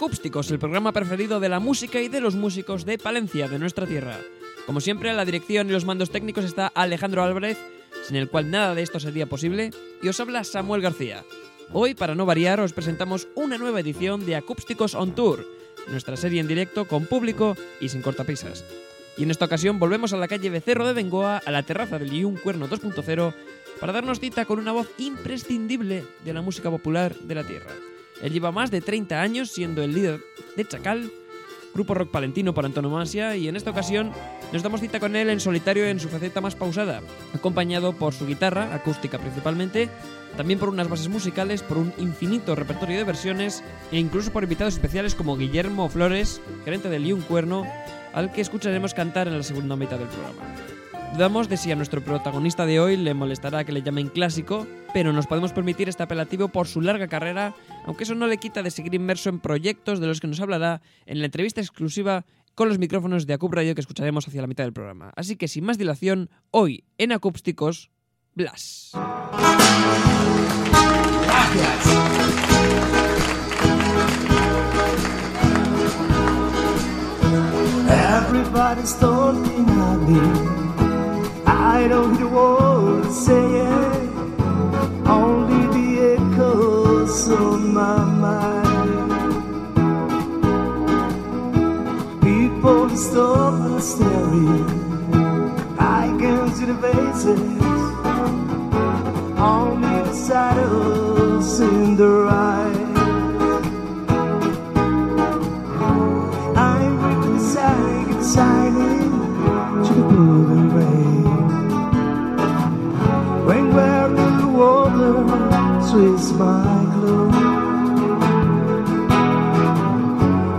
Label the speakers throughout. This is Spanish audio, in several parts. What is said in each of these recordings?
Speaker 1: Acústicos, el programa preferido de la música y de los músicos de Palencia, de nuestra tierra. Como siempre, a la dirección y los mandos técnicos está Alejandro Álvarez, sin el cual nada de esto sería posible, y os habla Samuel García. Hoy, para no variar, os presentamos una nueva edición de Acústicos on Tour, nuestra serie en directo con público y sin cortapisas. Y en esta ocasión volvemos a la calle Becerro de Bengoa, a la terraza del Iun Cuerno 2.0, para darnos cita con una voz imprescindible de la música popular de la tierra. Él lleva más de 30 años siendo el líder de Chacal, grupo rock palentino por antonomasia, y en esta ocasión nos damos cita con él en solitario en su faceta más pausada, acompañado por su guitarra, acústica principalmente, también por unas bases musicales, por un infinito repertorio de versiones e incluso por invitados especiales como Guillermo Flores, gerente del Liun Cuerno, al que escucharemos cantar en la segunda mitad del programa. Dudamos de si a nuestro protagonista de hoy le molestará que le llamen clásico, pero nos podemos permitir este apelativo por su larga carrera, aunque eso no le quita de seguir inmerso en proyectos de los que nos hablará en la entrevista exclusiva con los micrófonos de Acup Radio que escucharemos hacia la mitad del programa. Así que sin más dilación, hoy en Acústicos, Blas.
Speaker 2: Everybody's. I don't hear words saying, only the echoes on my mind. People stop and staring. I can see the faces, only the shadows in their eyes. passes my glow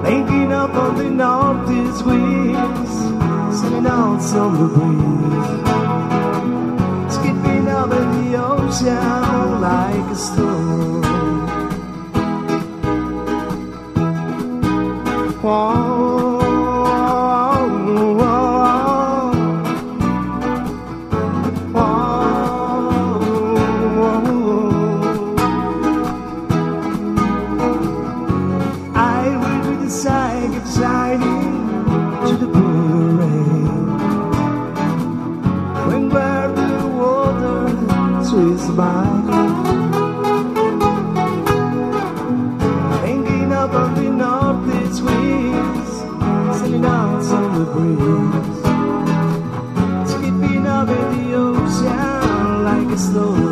Speaker 2: Making up something the these wheels Sailing out the breeze Skipping out in the ocean like a storm Whoa. Up on the northeast winds, sending out the breeze. Skipping in the ocean like a storm.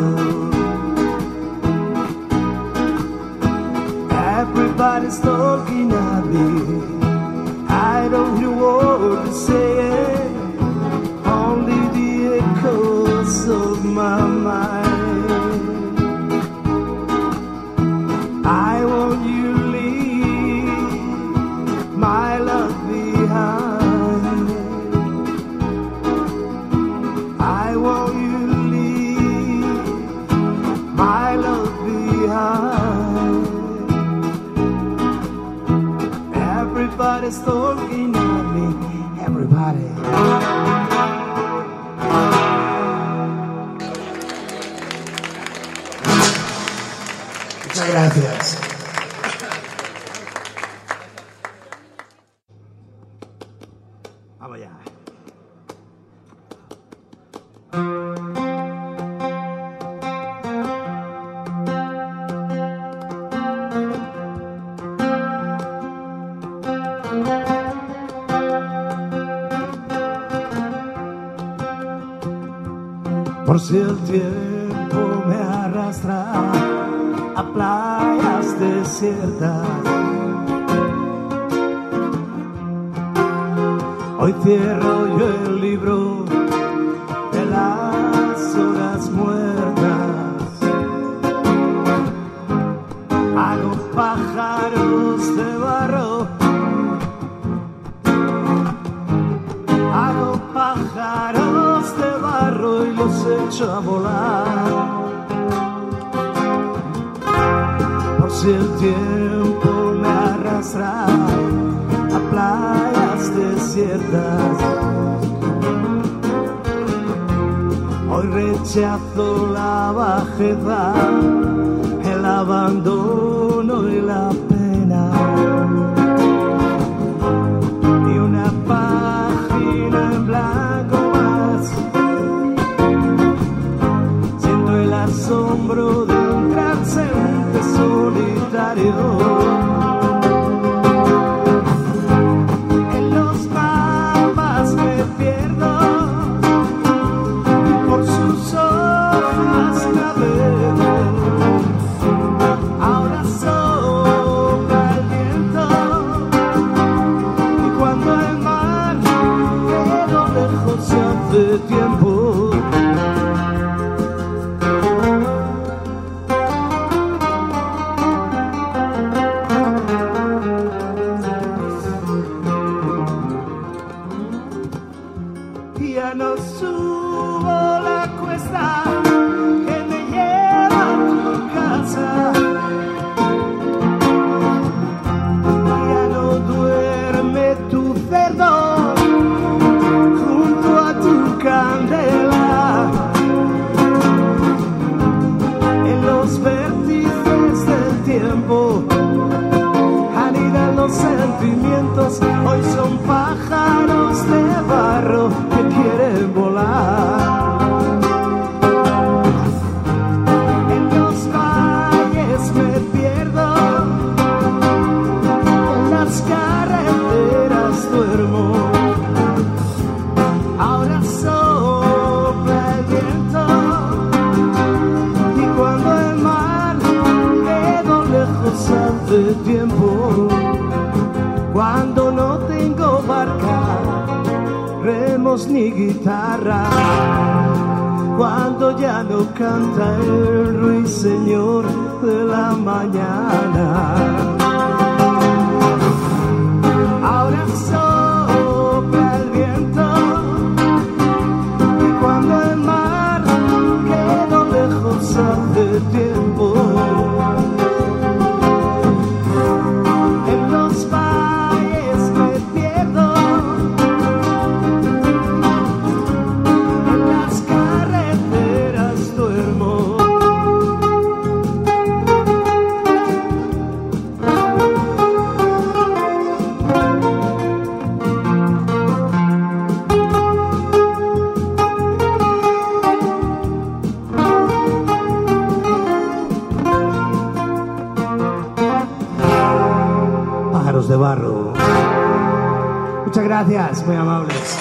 Speaker 2: Gracias, muy amables.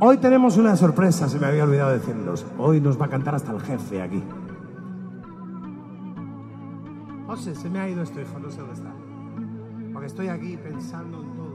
Speaker 2: Hoy tenemos una sorpresa, se me había olvidado decirlos. Hoy nos va a cantar hasta el jefe aquí. No sé, se me ha ido esto, hijo, no sé dónde está. Porque estoy aquí pensando en todo.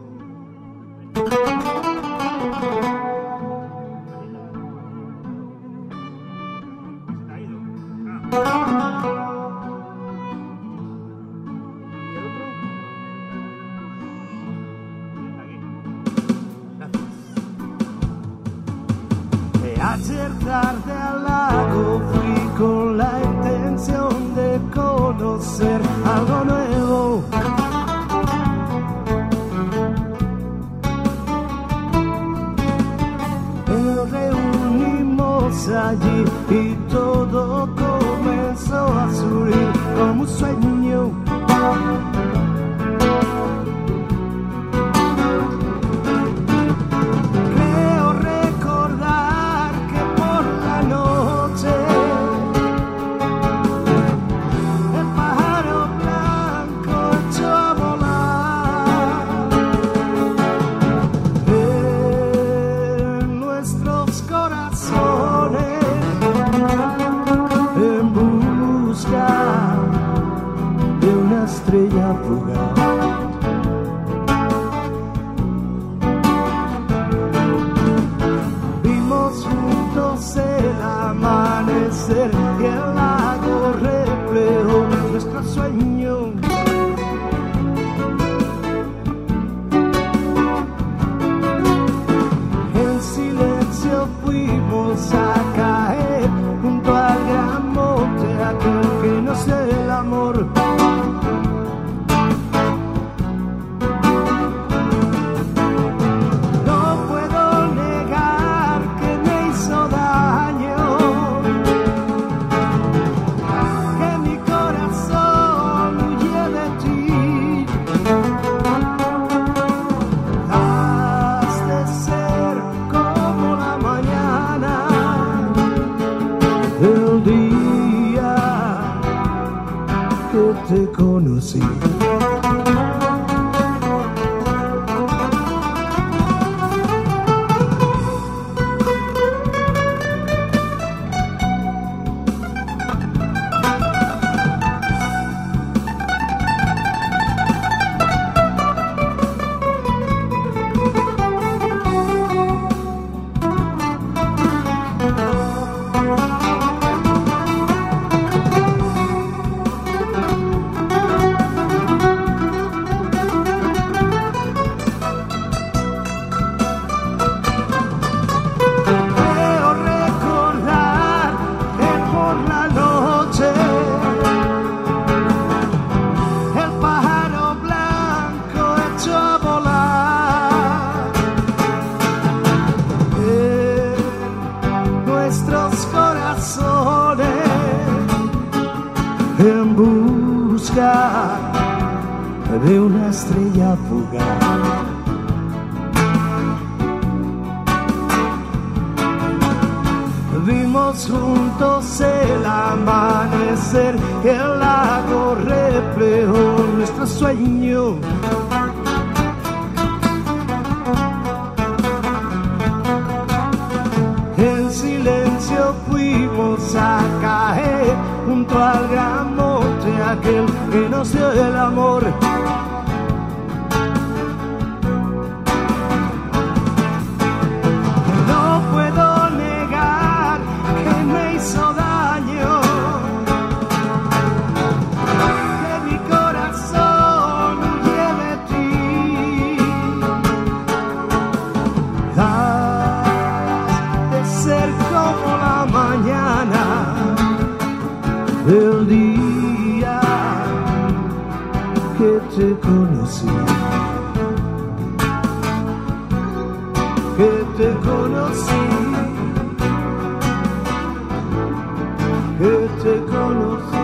Speaker 2: Que te conocí.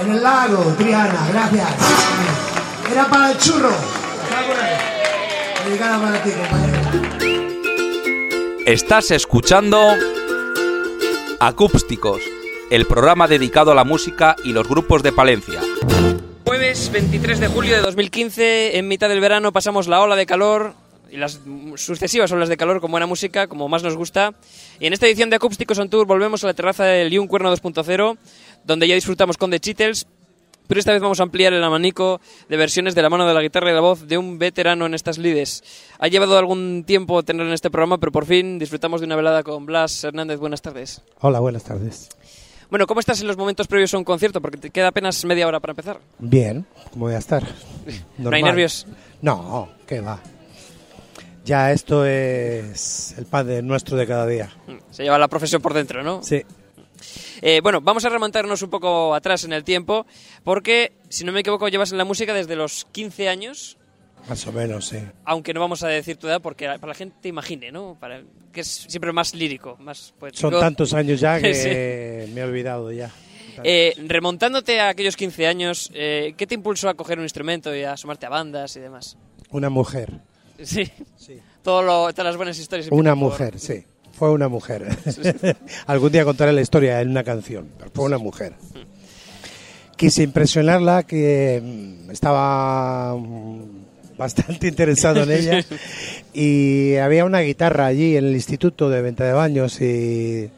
Speaker 3: En el lago, Triana, gracias. Era para el churro. Dedicada para ti, compañero.
Speaker 4: Estás escuchando Acústicos, el programa dedicado a la música y los grupos de Palencia.
Speaker 1: Jueves 23 de julio de 2015, en mitad del verano pasamos la ola de calor y las sucesivas olas de calor con buena música, como más nos gusta. Y en esta edición de Acústicos on Tour volvemos a la terraza del Liun Cuerno 2.0, donde ya disfrutamos con The Cheatles, pero esta vez vamos a ampliar el abanico de versiones de la mano de la guitarra y la voz de un veterano en estas lides. Ha llevado algún tiempo tenerlo en este programa, pero por fin disfrutamos de una velada con Blas Hernández. Buenas tardes.
Speaker 5: Hola, buenas tardes.
Speaker 1: Bueno, ¿cómo estás en los momentos previos a un concierto? Porque te queda apenas media hora para empezar.
Speaker 5: Bien, ¿cómo voy a estar?
Speaker 1: ¿No hay nervios?
Speaker 5: No, ¿qué va? Ya esto es el pan de nuestro de cada día.
Speaker 1: Se lleva la profesión por dentro, ¿no?
Speaker 5: Sí.
Speaker 1: Eh, bueno, vamos a remontarnos un poco atrás en el tiempo, porque, si no me equivoco, llevas en la música desde los 15 años,
Speaker 5: Más o menos, sí.
Speaker 1: aunque no vamos a decir tu edad, porque para la gente imagine, ¿no? Para, que es siempre más lírico, más poético.
Speaker 5: Son tantos años ya que
Speaker 1: Sí.
Speaker 5: me he olvidado ya.
Speaker 1: Eh, remontándote a aquellos 15 años, eh, ¿qué te impulsó a coger un instrumento y a asomarte a bandas y demás?
Speaker 5: Una mujer.
Speaker 1: Sí,
Speaker 5: Sí.
Speaker 1: Todo lo- todas las buenas historias.
Speaker 5: Una
Speaker 1: por-
Speaker 5: mujer, sí. Fue una mujer. Algún día contaré la historia en una canción, pero fue una mujer. Quise impresionarla, que mm, estaba mm, bastante interesado en ella. Y había una guitarra allí en el instituto de venta de baños y...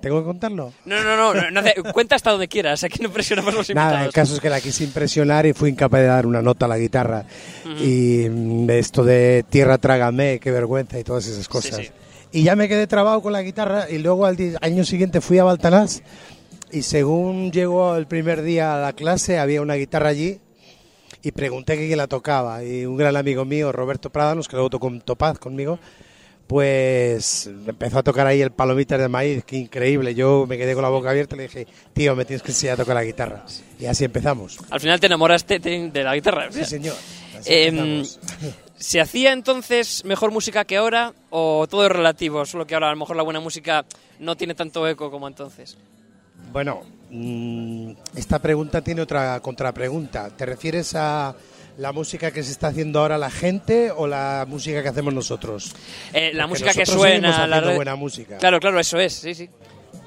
Speaker 5: ¿Tengo que contarlo?
Speaker 1: No, no, no, no, no hace- cuenta hasta donde quieras, aquí no presionamos a los invitados.
Speaker 5: Nada, el caso es que la quise impresionar y fui incapaz de dar una nota a la guitarra. Y mm, esto de tierra trágame, qué vergüenza y todas esas cosas.
Speaker 1: sí.
Speaker 5: Y ya me quedé trabado con la guitarra y luego al año siguiente fui a Baltanás y según llegó el primer día a la clase había una guitarra allí y pregunté que quién la tocaba y un gran amigo mío, Roberto Prádanos, que luego tocó en Topaz conmigo, pues empezó a tocar ahí el Palomitas de Maíz, que increíble. Yo me quedé con la boca abierta y le dije, tío, me tienes que enseñar a tocar la guitarra. Y así empezamos.
Speaker 1: Al final te enamoraste de la guitarra.
Speaker 5: Sí, señor.
Speaker 1: Em. ¿Se hacía entonces mejor música que ahora o todo es relativo? Solo que ahora a lo mejor la buena música no tiene tanto eco como entonces.
Speaker 5: Bueno, esta pregunta tiene otra contrapregunta. ¿Te refieres a la música que se está haciendo ahora la gente o la música que hacemos nosotros.
Speaker 1: Eh, la
Speaker 5: Porque
Speaker 1: música que suena, la red-
Speaker 5: buena música.
Speaker 1: Claro, claro, eso es, sí, sí.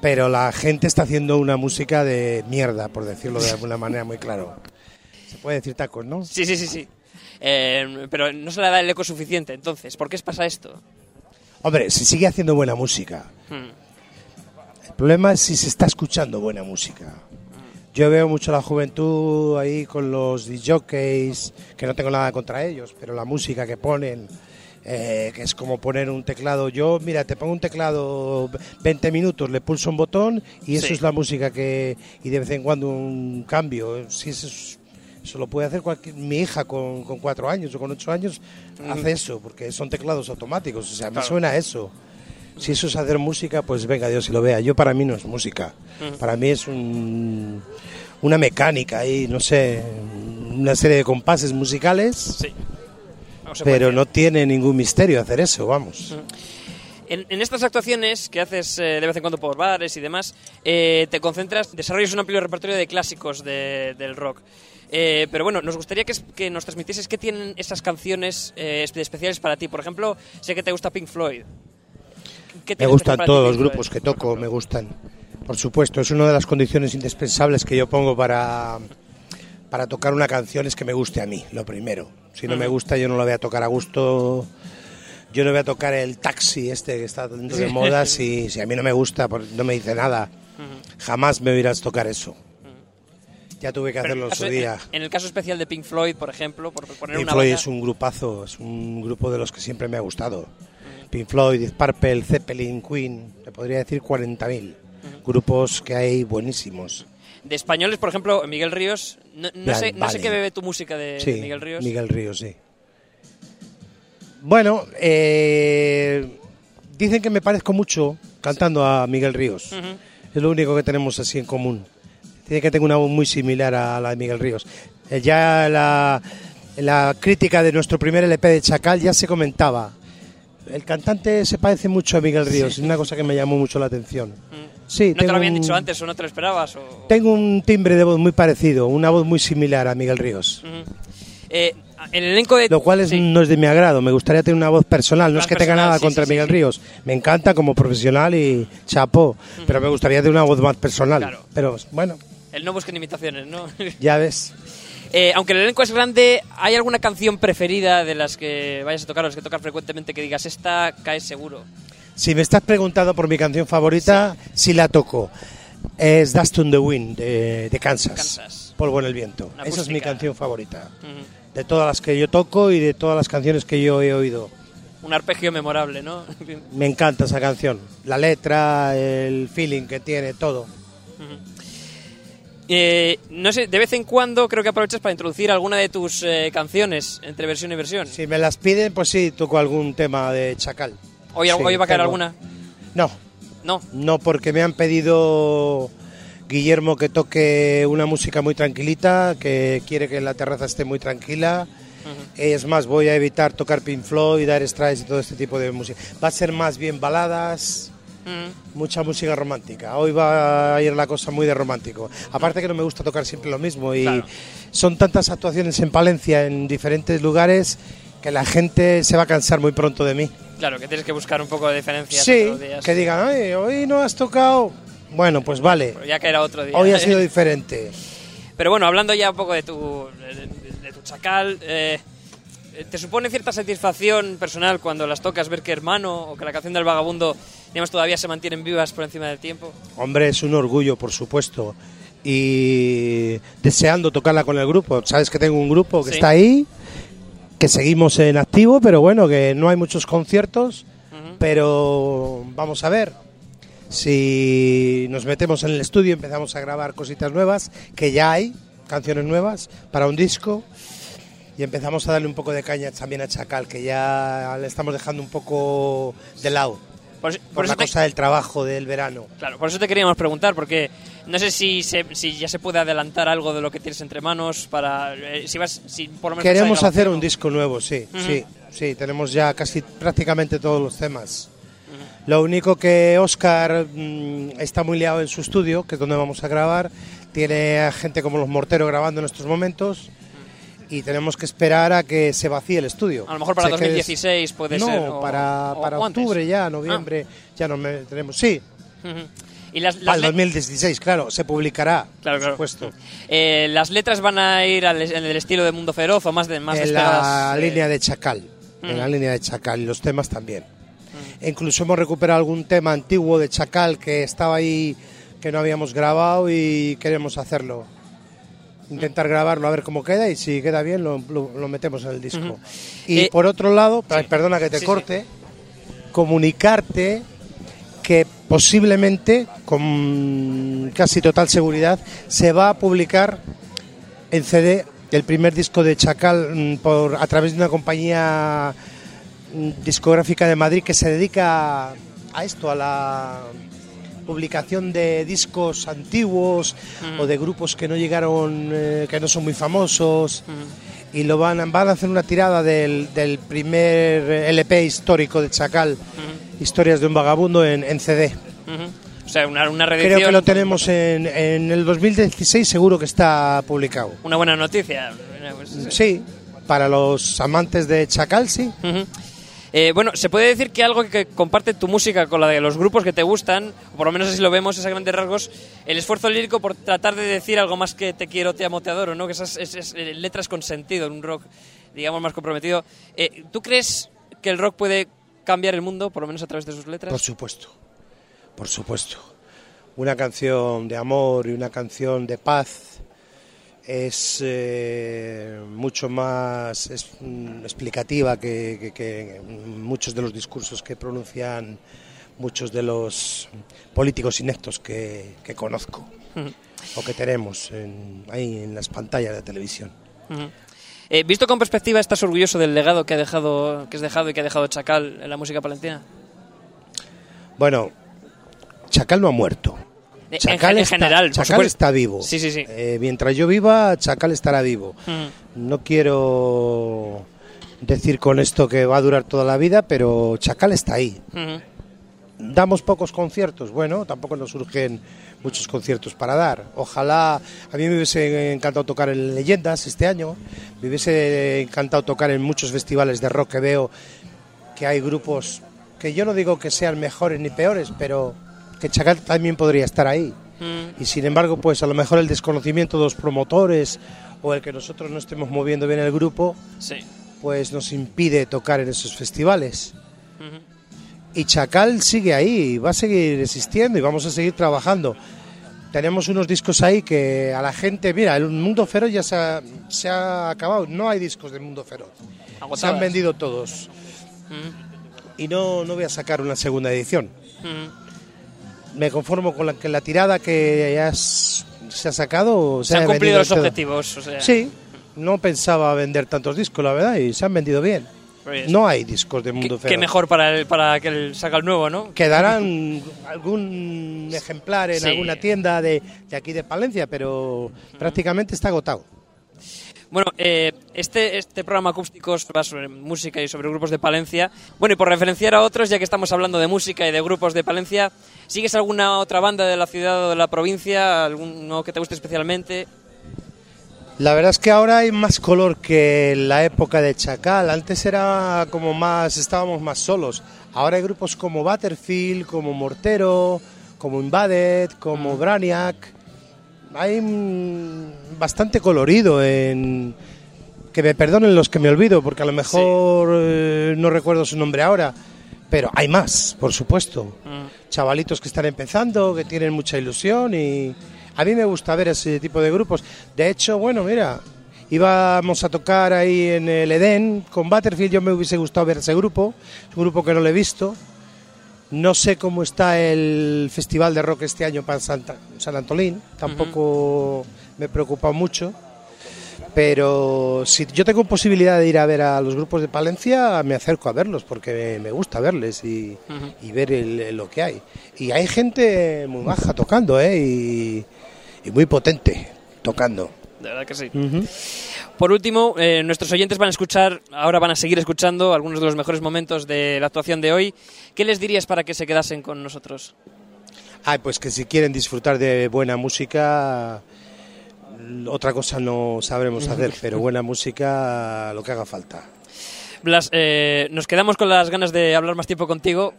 Speaker 5: Pero la gente está haciendo una música de mierda, por decirlo de alguna manera muy claro. Se puede decir tacos, ¿no?
Speaker 1: Sí, sí, sí, sí. Eh, pero no se le da el eco suficiente, entonces, ¿por qué pasa esto?
Speaker 5: Hombre, se sigue haciendo buena música.
Speaker 1: Hmm.
Speaker 5: El problema es si se está escuchando buena música. Yo veo mucho a la juventud ahí con los DJs, que no tengo nada contra ellos, pero la música que ponen, eh, que es como poner un teclado. Yo, mira, te pongo un teclado 20 minutos, le pulso un botón y eso
Speaker 1: Sí.
Speaker 5: es la música que. y de vez en cuando un cambio. Si eso, es- eso lo puede hacer cualquier, mi hija con, con cuatro años o con ocho años, hace eso, porque son teclados automáticos. O sea, me
Speaker 1: Claro.
Speaker 5: suena eso. Si eso es hacer música, pues venga Dios y lo vea. Yo para mí no es música. Para mí es un- una mecánica y no sé, una serie de compases musicales,
Speaker 1: Sí.
Speaker 5: Pero no tiene ningún misterio hacer eso, vamos.
Speaker 1: En, en estas actuaciones que haces eh, de vez en cuando por bares y demás, eh, te concentras, desarrollas un amplio repertorio de clásicos de- del rock. Eh, pero bueno, nos gustaría que, que nos transmitieses qué tienen esas canciones eh, espe- especiales para ti. Por ejemplo, sé que te gusta Pink Floyd. ¿Qué
Speaker 5: Me gustan todos los
Speaker 1: Floyd,
Speaker 5: grupos que toco, me gustan. Por supuesto, es una de las condiciones indispensables que yo pongo para, para tocar una canción, es que me guste a mí, lo primero. Si no me gusta, yo no la voy a tocar a gusto. Yo no voy a tocar el taxi este que está dentro de moda si, si a mí no me gusta, no me dice nada. Jamás me oirás tocar eso. Ya tuve que
Speaker 1: Pero
Speaker 5: hacerlo en su día.
Speaker 1: En el caso especial de Pink Floyd, por ejemplo, por poner
Speaker 5: Pink
Speaker 1: una
Speaker 5: Floyd
Speaker 1: banda-
Speaker 5: es un grupazo, es un grupo de los que siempre me ha gustado. Pink Floyd, Deep Purple, Zeppelin, Queen, te podría decir 40.000 grupos que hay buenísimos.
Speaker 1: De españoles, por ejemplo, Miguel Ríos. No, no sé, no sé qué bebe tu música de, de
Speaker 5: Sí,
Speaker 1: Miguel Ríos.
Speaker 5: Miguel Ríos, sí. Bueno, eh, dicen que me parezco mucho cantando a Miguel Ríos.
Speaker 1: Ujú.
Speaker 5: Es lo único que tenemos así en común. Tiene que tengo una voz muy similar a la de Miguel Ríos. Eh, ya la, la crítica de nuestro primer LP de Chacal ya se comentaba. El cantante se parece mucho a Miguel Ríos, es una cosa que me llamó mucho la atención. Sí,
Speaker 1: ¿No te lo habían
Speaker 5: un-
Speaker 1: dicho antes o no te lo esperabas? O...
Speaker 5: Tengo un timbre de voz muy parecido, una voz muy similar a Miguel Ríos.
Speaker 1: Eh, el elenco de...
Speaker 5: Lo cual es,
Speaker 1: Sí.
Speaker 5: no es de mi agrado, me gustaría tener una voz personal. No
Speaker 1: Más
Speaker 5: es que tenga nada
Speaker 1: sí,
Speaker 5: contra Miguel. Ríos, me encanta como profesional y chapó, pero me gustaría tener una voz más personal.
Speaker 1: Claro.
Speaker 5: Pero bueno,
Speaker 1: El no busquen imitaciones, ¿no?
Speaker 5: ya ves.
Speaker 1: Eh, aunque el elenco es grande, ¿hay alguna canción preferida de las que vayas a tocar o las que tocas frecuentemente que digas esta cae seguro?
Speaker 5: Si me estás preguntando por mi canción favorita, sí, la toco. Es Dust on the Wind de, de Kansas.
Speaker 1: Kansas.
Speaker 5: Polvo en el viento.
Speaker 1: Una
Speaker 5: Esa es mi canción favorita. De todas las que yo toco y de todas las canciones que yo he oído.
Speaker 1: Un arpegio memorable, ¿no?
Speaker 5: Me encanta esa canción. La letra, el feeling que tiene, todo.
Speaker 1: Eh, no sé, de vez en cuando creo que aprovechas para introducir alguna de tus eh, canciones entre versión y versión.
Speaker 5: Si me las piden, pues sí, toco algún tema de Chacal.
Speaker 1: ¿Hoy,
Speaker 5: Sí,
Speaker 1: hoy va a caer
Speaker 5: tengo.
Speaker 1: alguna?
Speaker 5: No,
Speaker 1: No.
Speaker 5: no, porque me han pedido Guillermo que toque una música muy tranquilita, que quiere que la terraza esté muy tranquila. Es más, voy a evitar tocar Pink Floyd, Dire Straits y todo este tipo de música. Va a ser más bien baladas,
Speaker 1: Mm.
Speaker 5: mucha música romántica. Hoy va a ir la cosa muy de romántico. Aparte que no me gusta tocar siempre lo mismo y
Speaker 1: Claro.
Speaker 5: son tantas actuaciones en Palencia, en diferentes lugares, que la gente se va a cansar muy pronto de mí.
Speaker 1: Claro, que tienes que buscar un poco de diferencia.
Speaker 5: Sí,
Speaker 1: días.
Speaker 5: que digan, "Ay, hoy no has tocado. Bueno, pues vale.
Speaker 1: Pero ya caerá otro día.
Speaker 5: Hoy ha sido diferente.
Speaker 1: Pero bueno, hablando ya un poco de tu, de, de tu chacal, eh, ¿te supone cierta satisfacción personal cuando las tocas ver que Hermano o que la canción del vagabundo digamos, todavía se mantienen vivas por encima del tiempo?
Speaker 5: Hombre, es un orgullo, por supuesto. Y deseando tocarla con el grupo. Sabes que tengo un grupo que
Speaker 1: Sí.
Speaker 5: está ahí, que seguimos en activo, pero bueno, que no hay muchos conciertos. Pero vamos a ver. Si nos metemos en el estudio, empezamos a grabar cositas nuevas, que ya hay, canciones nuevas, para un disco. Y empezamos a darle un poco de caña también a Chacal, que ya le estamos dejando un poco de lado.
Speaker 1: Por,
Speaker 5: Por,
Speaker 1: por
Speaker 5: la
Speaker 1: te,
Speaker 5: cosa del trabajo, del verano.
Speaker 1: claro, por eso te queríamos preguntar, porque no sé si, se- si ya se puede adelantar algo de lo que tienes entre manos para... eh, si vas, si por lo menos
Speaker 5: Queremos hacer un disco nuevo, sí,
Speaker 1: Ujú.
Speaker 5: sí, sí. Tenemos ya casi prácticamente todos los temas. Lo único que Oscar mm, está muy liado en su estudio, que es donde vamos a grabar. Tiene a gente como los morteros grabando en estos momentos. Y tenemos que esperar a que se vacíe el estudio.
Speaker 1: A lo mejor para
Speaker 5: Se quede-
Speaker 1: 2016 puede
Speaker 5: no,
Speaker 1: ser. o-
Speaker 5: para,
Speaker 1: o-
Speaker 5: para
Speaker 1: o antes.
Speaker 5: octubre ya, noviembre, ya no me- tenemos. Sí.
Speaker 1: Y las, las le-
Speaker 5: 2016, claro, se publicará,
Speaker 1: Claro,
Speaker 5: por
Speaker 1: claro.
Speaker 5: supuesto.
Speaker 1: eh, las letras van a ir al, en el estilo de Mundo Feroz o más, de, más
Speaker 5: en la
Speaker 1: eh,
Speaker 5: línea de Chacal, en
Speaker 1: Mm.
Speaker 5: la línea de Chacal, y los temas también. E incluso hemos recuperado algún tema antiguo de Chacal que estaba ahí, que no habíamos grabado y queremos hacerlo. Intentar grabarlo a ver cómo queda y si queda bien lo, lo- lo metemos en el disco. Y
Speaker 1: Eh,
Speaker 5: por otro lado,
Speaker 1: sí.
Speaker 5: perdona que te
Speaker 1: Sí, sí.
Speaker 5: corte, comunicarte que posiblemente, con casi total seguridad, se va a publicar en CD el primer disco de Chacal mm, por, a través de una compañía mm, discográfica de Madrid que se dedica a esto, a la publicación de discos antiguos
Speaker 1: Mm.
Speaker 5: o de grupos que no llegaron, eh, que no son muy famosos
Speaker 1: Ujú.
Speaker 5: y lo van, a- van a hacer una tirada del, del primer LP histórico de Chacal,
Speaker 1: Ujú.
Speaker 5: Historias de un vagabundo en, en CD.
Speaker 1: Ujú. O sea, una, una.
Speaker 5: Creo que lo tenemos en, en el 2016, seguro que está publicado.
Speaker 1: Una buena noticia. Eh, pues,
Speaker 5: Sí, para los amantes de Chacal, sí.
Speaker 1: Ujú. Eh, bueno, se puede decir que algo que comparte tu música con la de los grupos que te gustan, o por lo menos así lo vemos, a grandes rasgos, el esfuerzo lírico por tratar de decir algo más que te quiero, te amo, te adoro, ¿no? Que esas es- es, eh, letras con sentido, un rock, digamos, más comprometido. Eh, ¿Tú crees que el rock puede cambiar el mundo, por lo menos a través de sus letras?
Speaker 5: Por supuesto, por supuesto. Una canción de amor y una canción de paz es eh, mucho más es, mm, explicativa que, que- que muchos de los discursos que pronuncian muchos de los políticos inectos que, que conozco o que tenemos en- ahí en las pantallas de televisión.
Speaker 1: Eh, visto con perspectiva, ¿estás orgulloso del legado que ha dejado, que has dejado y que ha dejado Chacal en la música palestina?
Speaker 5: Bueno, Chacal no ha muerto. Chacal,
Speaker 1: en
Speaker 5: está,
Speaker 1: general,
Speaker 5: Chacal está vivo.
Speaker 1: Sí, sí, sí.
Speaker 5: Eh, mientras yo viva, Chacal estará vivo.
Speaker 1: Ujú.
Speaker 5: No quiero decir con esto que va a durar toda la vida, pero Chacal está ahí.
Speaker 1: Ujú.
Speaker 5: Damos pocos conciertos, bueno, tampoco nos surgen muchos conciertos para dar. Ojalá, a mí me hubiese encantado tocar en Leyendas este año, me hubiese encantado tocar en muchos festivales de rock que veo que hay grupos que yo no digo que sean mejores ni peores, pero que Chacal también podría estar ahí.
Speaker 1: Mm.
Speaker 5: Y sin embargo, pues a lo mejor el desconocimiento de los promotores o el que nosotros no estemos moviendo bien el grupo,
Speaker 1: Sí.
Speaker 5: pues nos impide tocar en esos festivales. Y Chacal sigue ahí, va a seguir existiendo y vamos a seguir trabajando. Tenemos unos discos ahí que a la gente, mira, el Mundo Feroz ya se ha, se ha acabado, no hay discos del Mundo Feroz. Se han vendido todos
Speaker 1: Ujú.
Speaker 5: y no, no voy a sacar una segunda edición.
Speaker 1: Ujú.
Speaker 5: Me conformo con la, que la tirada que se ha sacado.
Speaker 1: Se han cumplido los
Speaker 5: todo.
Speaker 1: objetivos. O sea,
Speaker 5: Sí, no pensaba vender tantos discos, la verdad, y se han vendido bien.
Speaker 1: pues,
Speaker 5: No hay discos de
Speaker 1: qué,
Speaker 5: Mundo
Speaker 1: qué
Speaker 5: Feroz.
Speaker 1: mejor para, el, para que él saca el nuevo, ¿no?
Speaker 5: Quedarán algún ejemplar en
Speaker 1: Sí.
Speaker 5: alguna tienda de, de aquí de Palencia, pero prácticamente está agotado.
Speaker 1: Bueno, eh, este, este programa acústicos va sobre música y sobre grupos de Palencia. Bueno, y por referenciar a otros, ya que estamos hablando de música y de grupos de Palencia, ¿sigues alguna otra banda de la ciudad o de la provincia? ¿Alguno que te guste especialmente?
Speaker 5: La verdad es que ahora hay más color que en la época de Chacal. Antes era como más, estábamos más solos. Ahora hay grupos como Butterfield, como Mortero, como Invaded, como Braniac. Hay bastante colorido en... Que me perdonen los que me olvido, porque a lo mejor eh, no recuerdo su nombre ahora. Pero hay más, por supuesto.
Speaker 1: Mm.
Speaker 5: Chavalitos que están empezando, que tienen mucha ilusión y a mí me gusta ver ese tipo de grupos. De hecho, bueno, mira, íbamos a tocar ahí en el Edén con Butterfield, yo me hubiese gustado ver ese grupo, es un grupo que no lo he visto. No sé cómo está el festival de rock este año para Santa- San Antolín, tampoco me preocupa mucho. Pero si yo tengo posibilidad de ir a ver a los grupos de Palencia, me acerco a verlos porque me, gusta verles y, y ver el- lo que hay. Y hay gente muy baja tocando, ¿eh? Y, y muy potente tocando.
Speaker 1: De verdad que sí. Por último, eh, nuestros oyentes van a escuchar, ahora van a seguir escuchando algunos de los mejores momentos de la actuación de hoy. ¿Qué les dirías para que se quedasen con nosotros?
Speaker 5: Ah, pues que si quieren disfrutar de buena música, otra cosa no sabremos hacer, pero buena música, lo que haga falta.
Speaker 1: Blas, eh, nos quedamos con las ganas de hablar más tiempo contigo,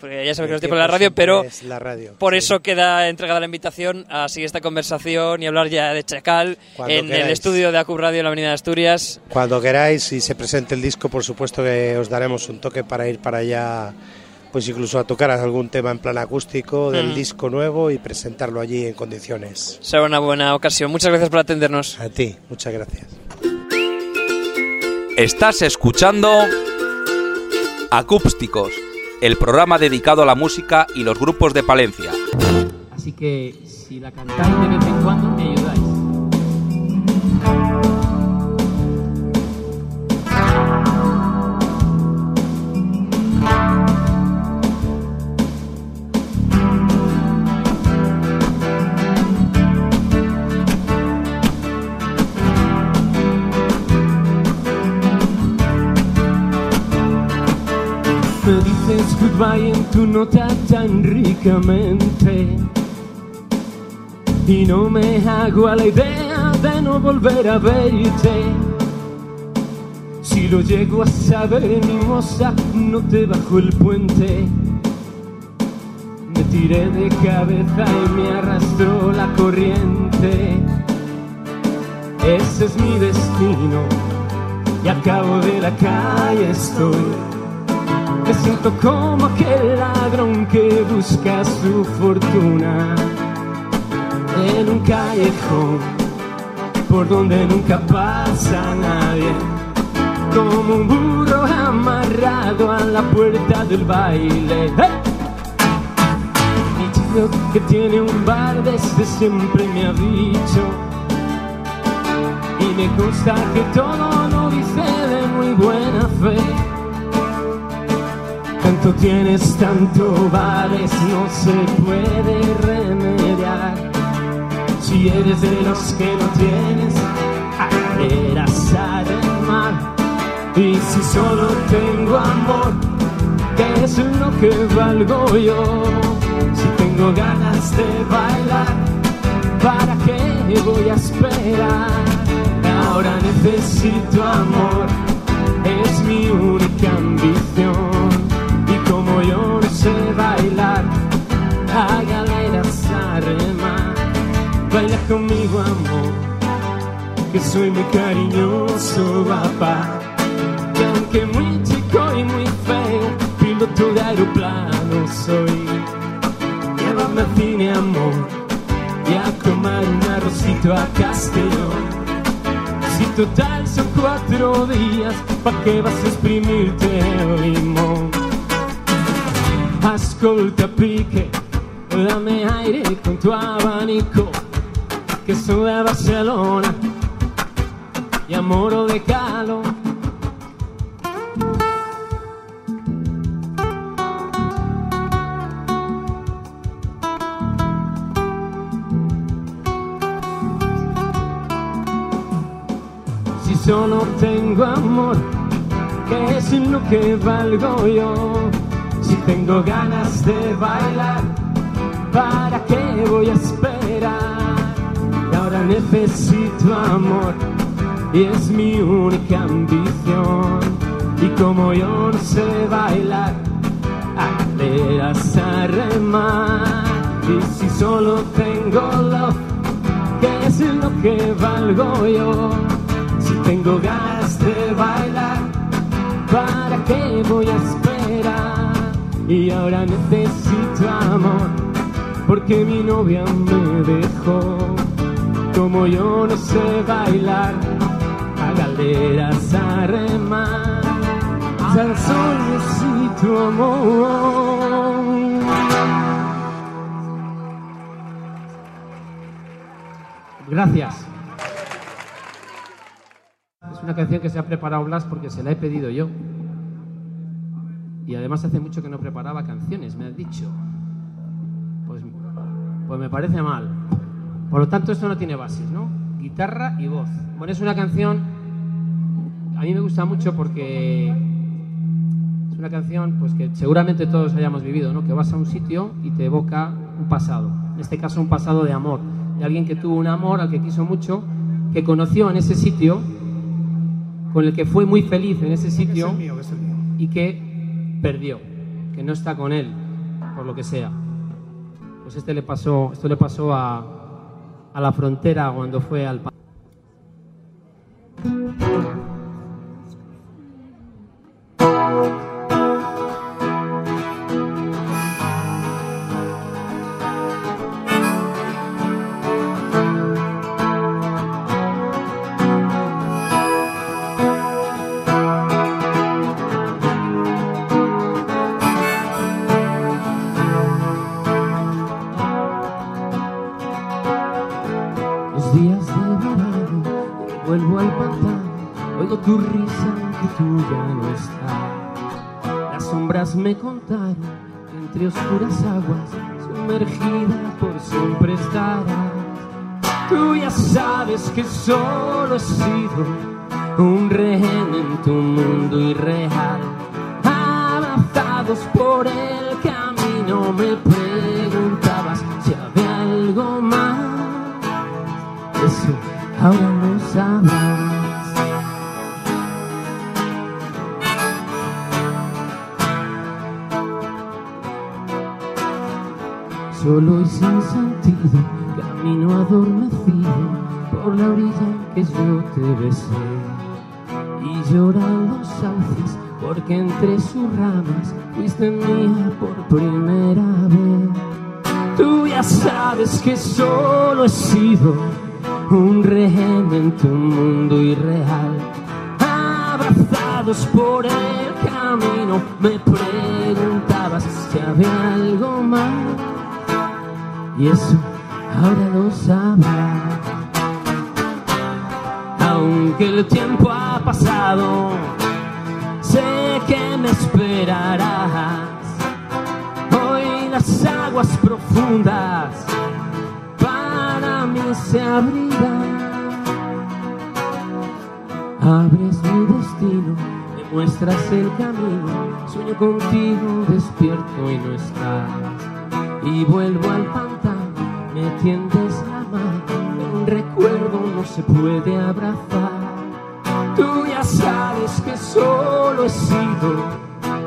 Speaker 1: porque ya sabes que no es tiempo de la radio, pero
Speaker 5: es la radio,
Speaker 1: por
Speaker 5: sí.
Speaker 1: eso queda entregada la invitación a seguir esta conversación y hablar ya de Chacal
Speaker 5: Cuando
Speaker 1: en el
Speaker 5: queráis.
Speaker 1: estudio de Acub Radio en la Avenida de Asturias.
Speaker 5: Cuando queráis y se presente el disco, por supuesto que os daremos un toque para ir para allá, pues incluso a tocar algún tema en plan acústico del
Speaker 1: Mm.
Speaker 5: disco nuevo y presentarlo allí en condiciones.
Speaker 1: Será una buena ocasión. Muchas gracias por atendernos.
Speaker 5: A ti, muchas gracias.
Speaker 4: Estás escuchando Acústicos, el programa dedicado a la música y los grupos de Palencia.
Speaker 6: Así que si la de vez en cuando.
Speaker 2: En tu nota tan ricamente. Y no me hago a la idea de no volver a verte. Si lo llego a saber, mi moza, no te bajo el puente. Me tiré de cabeza y me arrastró la corriente. Ese es mi destino. Y al cabo de la calle estoy me siento como aquel ladrón que busca su fortuna en un callejón por donde nunca pasa nadie, como un burro amarrado a la puerta del baile. ¡Hey! Mi que tiene un bar desde siempre me ha dicho y me consta que todo lo dice de muy buena fe. Tanto tienes, tanto vales, no se puede remediar. Si eres de los que no tienes, eras mar. Y si solo tengo amor, ¿qué es lo que valgo yo? Si tengo ganas de bailar, ¿para qué voy a esperar? Ahora necesito amor, es mi única ambición. Sé bailar, hágala ir a. Baila conmigo, amor, que soy muy cariñoso, papá. Que aunque muy chico y muy feo, piloto de aeroplano soy. Llévame al cine, amor, y a comer un arrocito a Castellón. Si total son cuatro días, ¿pa' qué vas a exprimirte el limón? Ascolta pique, dame aire con tu abanico, que soy de Barcelona y amoro de calo. Si solo tengo amor, ¿qué es lo que valgo yo? Si tengo ganas de bailar, ¿para qué voy a esperar? Ahora necesito amor, y es mi única ambición. Y como yo no sé bailar, aleras a remar. Y si solo tengo love, ¿qué es lo que valgo yo? Si tengo ganas de bailar, ¿para qué voy a esperar? Y ahora necesito amor, porque mi novia me dejó. Como yo no sé bailar, a galeras a remar. Tan solo necesito amor. Gracias. Es una canción que se ha preparado Blas porque se la he pedido yo. Y además hace mucho que no preparaba canciones, me has dicho. Pues, pues me parece mal. Por lo tanto, esto no tiene bases, ¿no? Guitarra y voz. Bueno, es una canción. A mí me gusta mucho porque es una canción pues que seguramente todos hayamos vivido, ¿no? Que vas a un sitio y te evoca un pasado. En este caso, un pasado de amor. de alguien que tuvo un amor al que quiso mucho, que conoció en ese sitio, con el que fue muy feliz en ese sitio y que perdió, que no está con él, por lo que sea. Pues este le pasó, esto le pasó a, a la frontera cuando fue al... pa- solo he porque entre sus ramas fuiste mía por primera vez. Tú ya sabes que solo he sido un rehén en tu mundo irreal. Abrazados por el camino, me preguntabas si había algo más. Y eso ahora lo sabrás. Aunque el tiempo ha pasado, sé que me esperarás. Hoy las aguas profundas para mí se abrirán. Abres mi destino, me muestras el camino. Sueño contigo, despierto y no estás. Y vuelvo al pantano, me tiendes la mano. Un recuerdo no se puede abrazar. Tú ya sabes que solo he sido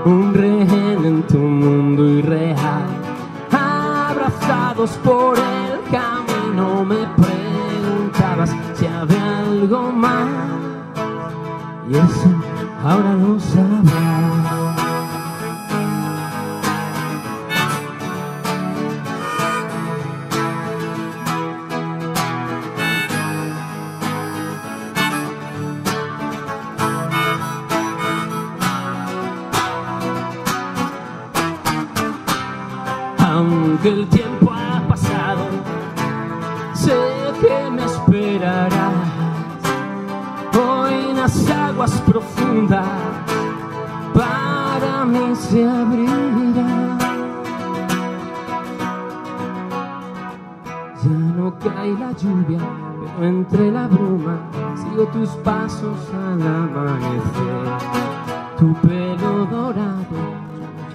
Speaker 2: un rehén en tu mundo irreal. Abrazados por el camino me preguntabas si había algo más. Y eso ahora lo sabrás. Aunque el tiempo ha pasado, sé que me esperarás. Hoy en las aguas profundas para mí se abrirán. Ya no cae la lluvia, pero entre la bruma sigo tus pasos al amanecer. Tu pelo dorado,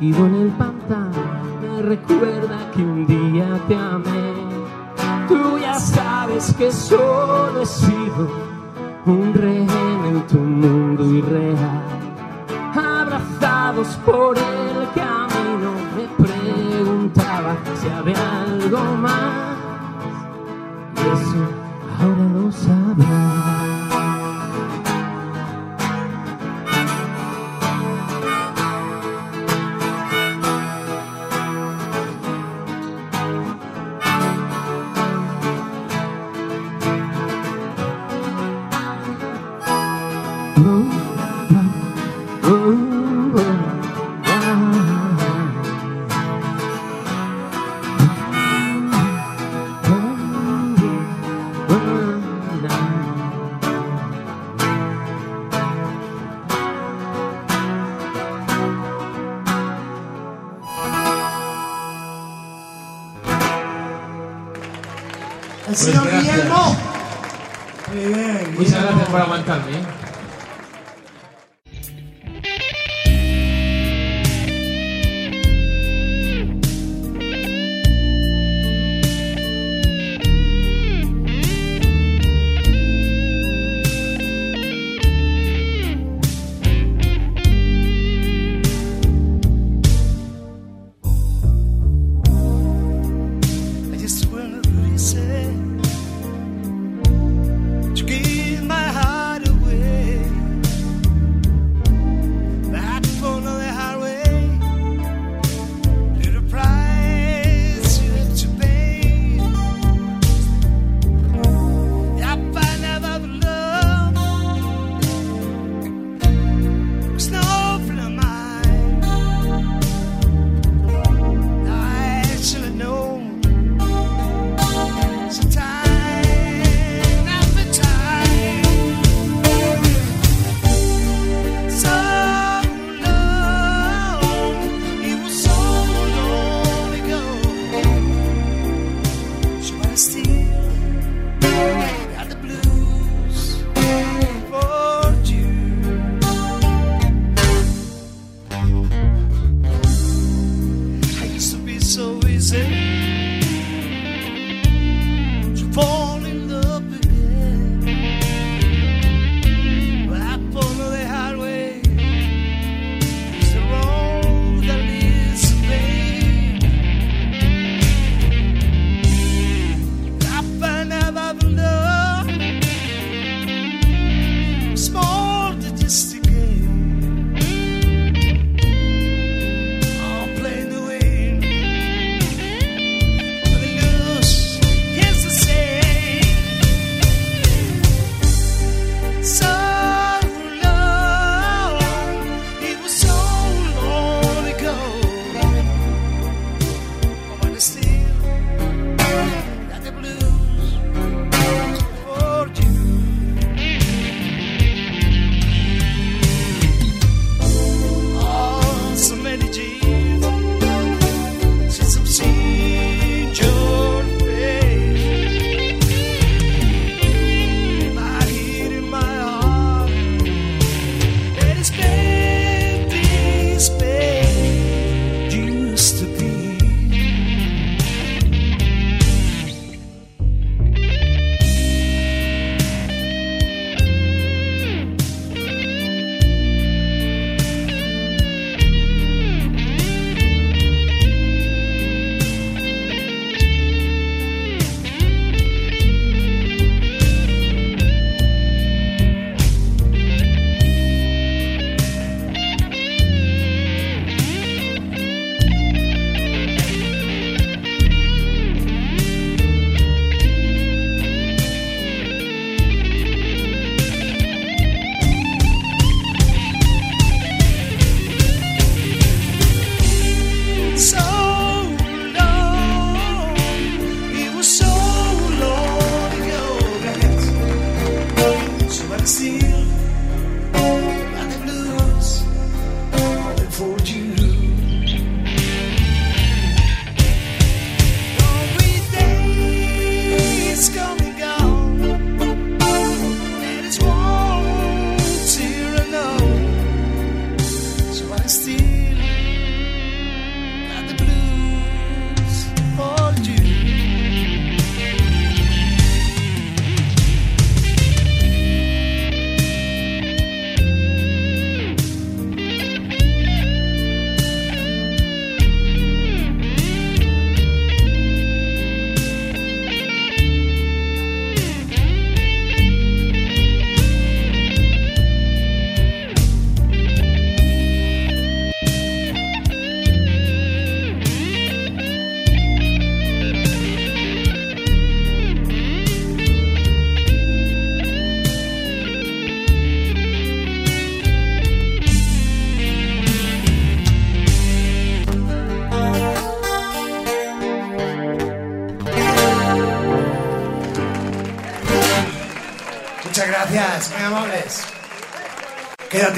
Speaker 2: sumergido en el pantano, recuerda que un día te amé. Tú ya sabes que solo he sido un rehén en tu mundo irreal. Abrazados por el camino, me preguntaba si había algo más. Y eso ahora lo sabrás.
Speaker 6: Gracias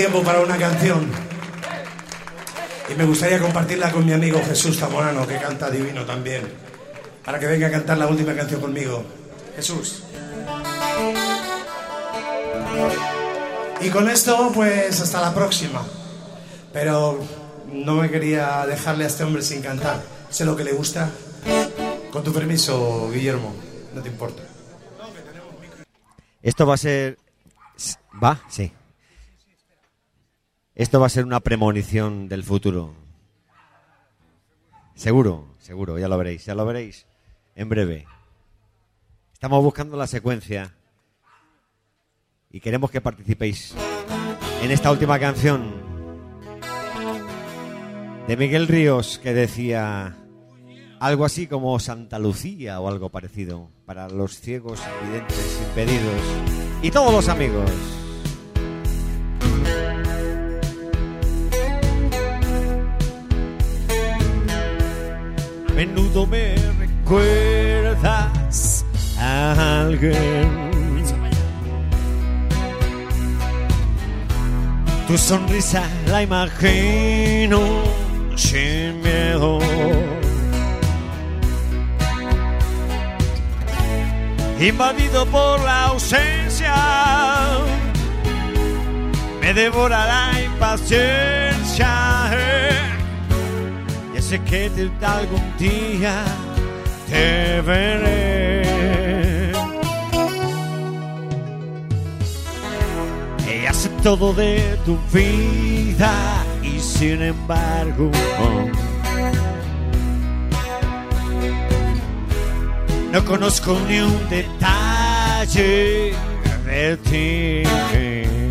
Speaker 5: tiempo para una canción. Y me gustaría compartirla con mi amigo Jesús Zamorano, que canta divino también. Para que venga a cantar la última canción conmigo. Jesús. Y con esto, pues hasta la próxima. Pero no me quería dejarle a este hombre sin cantar. Sé lo que le gusta. Con tu permiso, Guillermo, no te importa.
Speaker 7: Esto va a ser... ¿Va? Sí. Esto va a ser una premonición del futuro. Seguro, seguro, ya lo veréis, ya lo veréis en breve. Estamos buscando la secuencia y queremos que participéis en esta última canción de Miguel Ríos que decía algo así como Santa Lucía o algo parecido para los ciegos, videntes, impedidos y todos los amigos. Menudo me recuerdas a alguien. Tu sonrisa la imagino sin miedo. Invadido por la ausencia, me devora la impaciencia. Sé que te- algún día te veré. Ella hace todo de tu vida y sin embargo no conozco ni un detalle de ti.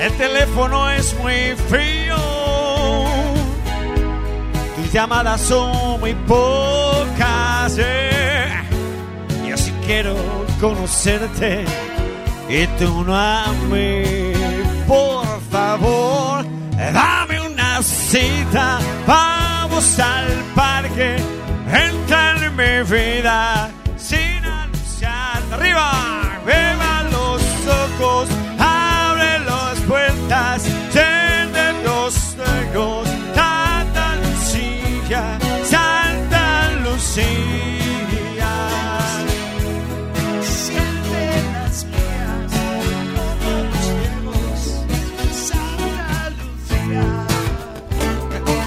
Speaker 7: El teléfono es muy frío. Tus llamadas son muy pocas. eh. Yo sí quiero conocerte y tú no a. Por favor, dame una cita. Vamos al parque. Entra en mi vida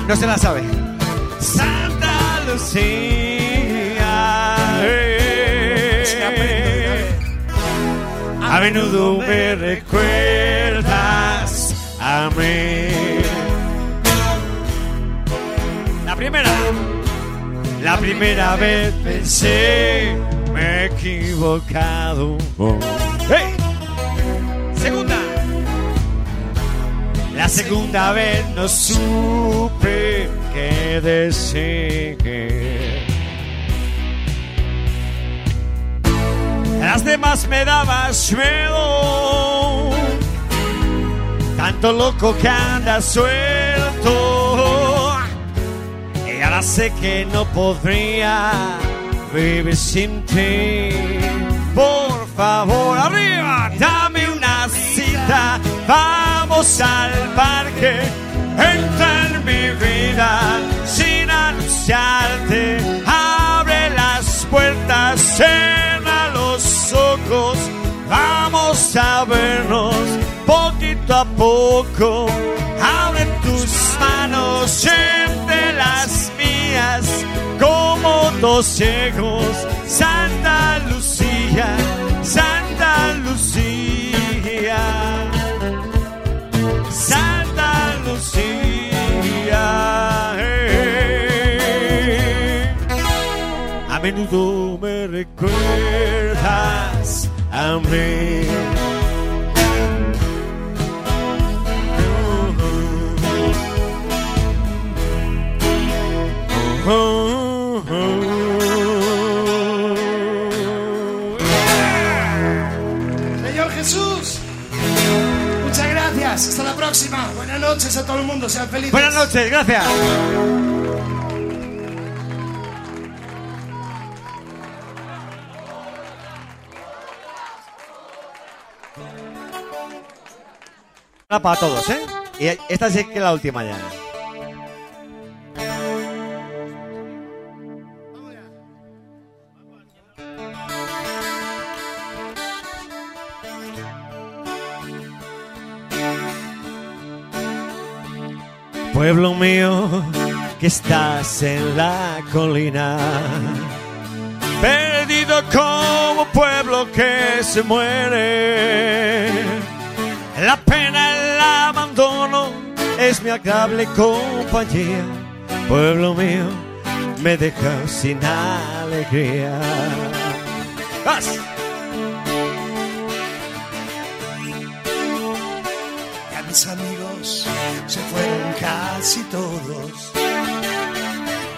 Speaker 7: No se la sabe. Santa Lucía. eh. A menudo me recuerdas a mí. La primera. La primera vez pensé me he equivocado. ¡Hey! Segunda vez no supe qué decir. Las demás me dabas miedo. Tanto loco que anda suelto. Y ahora sé que no podría vivir sin ti. Por favor, arriba, dame una cita. Vamos al parque. Entra en mi vida sin anunciarte. Abre las puertas, cierra los ojos. Vamos a vernos poquito a poco. Abre tus manos, siente las mías como dos ciegos. Santa Lucía, Santa Lucía. Menudo me recuerdas a mí. Oh, oh, oh.
Speaker 3: Señor Jesús, muchas gracias. Hasta la próxima. Buenas noches a todo el mundo. Sean felices.
Speaker 7: Buenas noches, gracias. Para todos, ¿eh? Y esta sí que es la última ya. Pueblo mío, que estás en la colina, perdido como pueblo que se muere. Es mi agradable compañía. Pueblo mío, me deja sin alegría. ¡Vas!
Speaker 3: Ya mis amigos se fueron casi todos.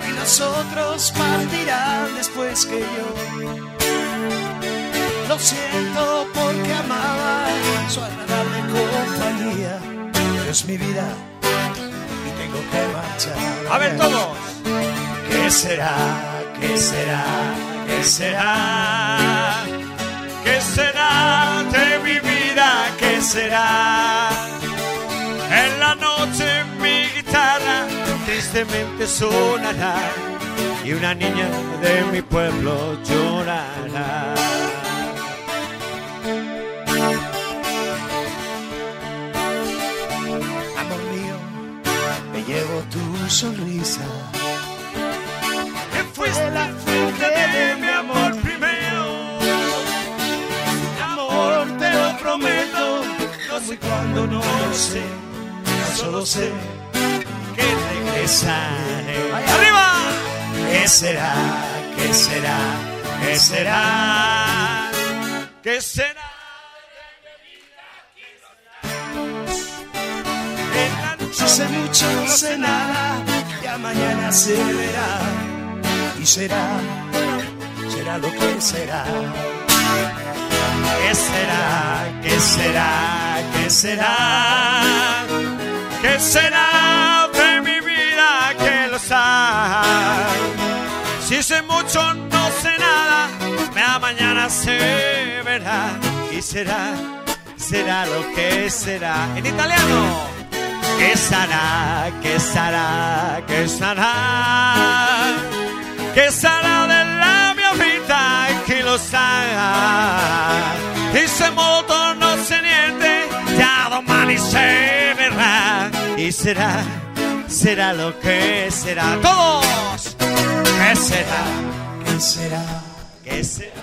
Speaker 3: Y los otros partirán después que yo. Lo siento porque amaba su agradable compañía. Es mi vida tengo que marchar.
Speaker 7: A ver todos.
Speaker 3: ¿Qué será? ¿Qué será? ¿Qué será?
Speaker 7: ¿Qué será de mi vida? ¿Qué será? En la noche mi guitarra tristemente sonará y una niña de mi pueblo llorará. Sonrisa. Que fuiste la fuente de mi amor primero. Amor, te lo prometo. No sé cuándo, no lo sé. Solo sé que regresaré. ¡Arriba! ¿Qué será? ¿Qué será? ¿Qué será? ¿Qué será? Noche sé mucho, no sé nada, mañana se verá. Y será, será lo que será. ¿Qué será? ¿Qué será? ¿Qué será? ¿Qué será de mi vida que lo sabe? Si sé mucho, no sé nada, ya mañana se verá. Y será, será lo que será. En italiano. ¿Qué será? ¿Qué será? ¿Qué será? ¿Qué será della mia vita chi lo sa? E se molto non c'è niente, già domani se verrà. Y será, será lo que será. ¡Todos! ¿Qué será? ¿Qué será? ¿Qué será?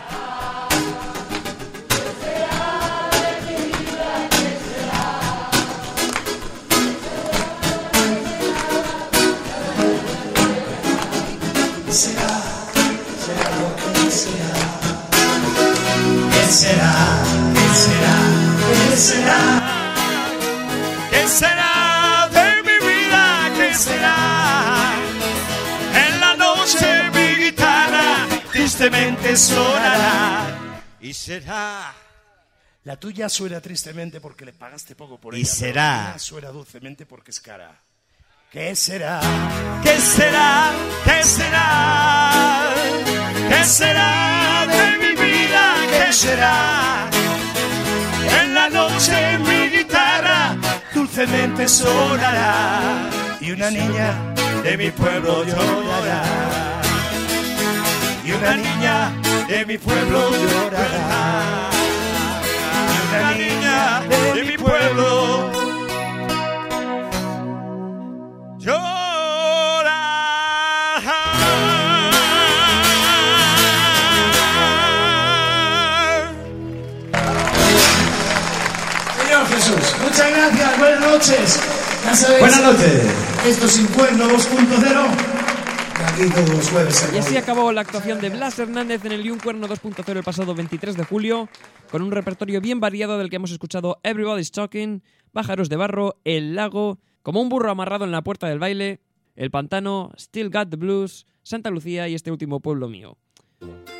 Speaker 7: Será? ¿Será lo que será? ¿Qué será? ¿Qué será? ¿Qué será? ¿Qué será de mi vida? ¿Qué será? En la noche mi guitarra tristemente sonará. Y será.
Speaker 5: La tuya suena tristemente porque le pagaste poco por
Speaker 8: Y
Speaker 5: ella. pero
Speaker 8: será.
Speaker 5: La suena dulcemente porque es cara. ¿Qué será?
Speaker 7: ¿Qué será? ¿Qué será? ¿Qué será de mi vida? ¿Qué será? En la noche mi guitarra dulcemente sonará y una niña de mi pueblo llorará. Y una niña de mi pueblo llorará. Y una niña de mi pueblo llorará.
Speaker 5: Muchas gracias, buenas noches. Ya sabéis,
Speaker 8: Buenas noches.
Speaker 5: Esto es Cuerno 2.0. Y Aquí todos los jueves.
Speaker 1: Y así acabó la actuación de Blas Hernández en el Y un Cuerno 2.0 el pasado 23 de julio, con un repertorio bien variado del que hemos escuchado Everybody's Talking, Pájaros de Barro, El Lago, Como un burro amarrado en la puerta del baile, El Pantano, Still Got the Blues, Santa Lucía y este último pueblo mío.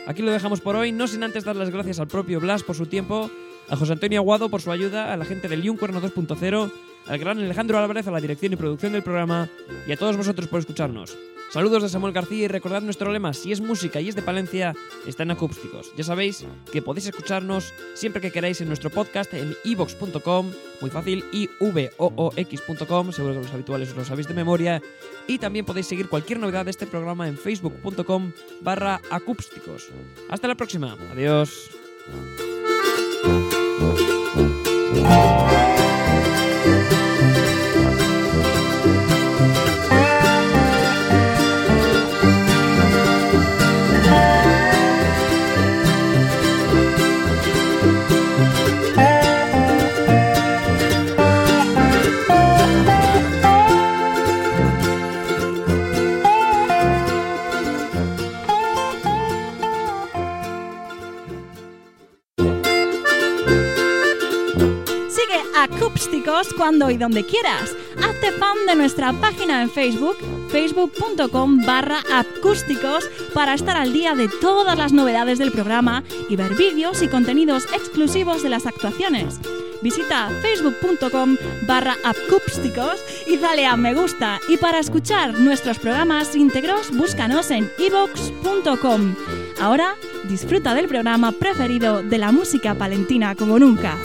Speaker 1: Aquí lo dejamos por hoy, no sin antes dar las gracias al propio Blas por su tiempo, a José Antonio Aguado por su ayuda, a la gente del Cuerno 2.0, al gran Alejandro Álvarez a la dirección y producción del programa y a todos vosotros por escucharnos. Saludos de Samuel García y recordad nuestro lema, si es música y es de Palencia, está en acústicos. Ya sabéis que podéis escucharnos siempre que queráis en nuestro podcast en ivox.com, muy fácil, ivoox.com, seguro que los habituales os lo sabéis de memoria, y también podéis seguir cualquier novedad de este programa en facebook.com barra acústicos. Hasta la próxima, adiós.
Speaker 9: Cuando y donde quieras. Hazte fan de nuestra página en Facebook, facebook.com barra acústicos, para estar al día de todas las novedades del programa y ver vídeos y contenidos exclusivos de las actuaciones. Visita facebook.com barra acústicos y dale a me gusta. Y para escuchar nuestros programas íntegros, búscanos en ivox.com. Ahora disfruta del programa preferido de la música palentina como nunca.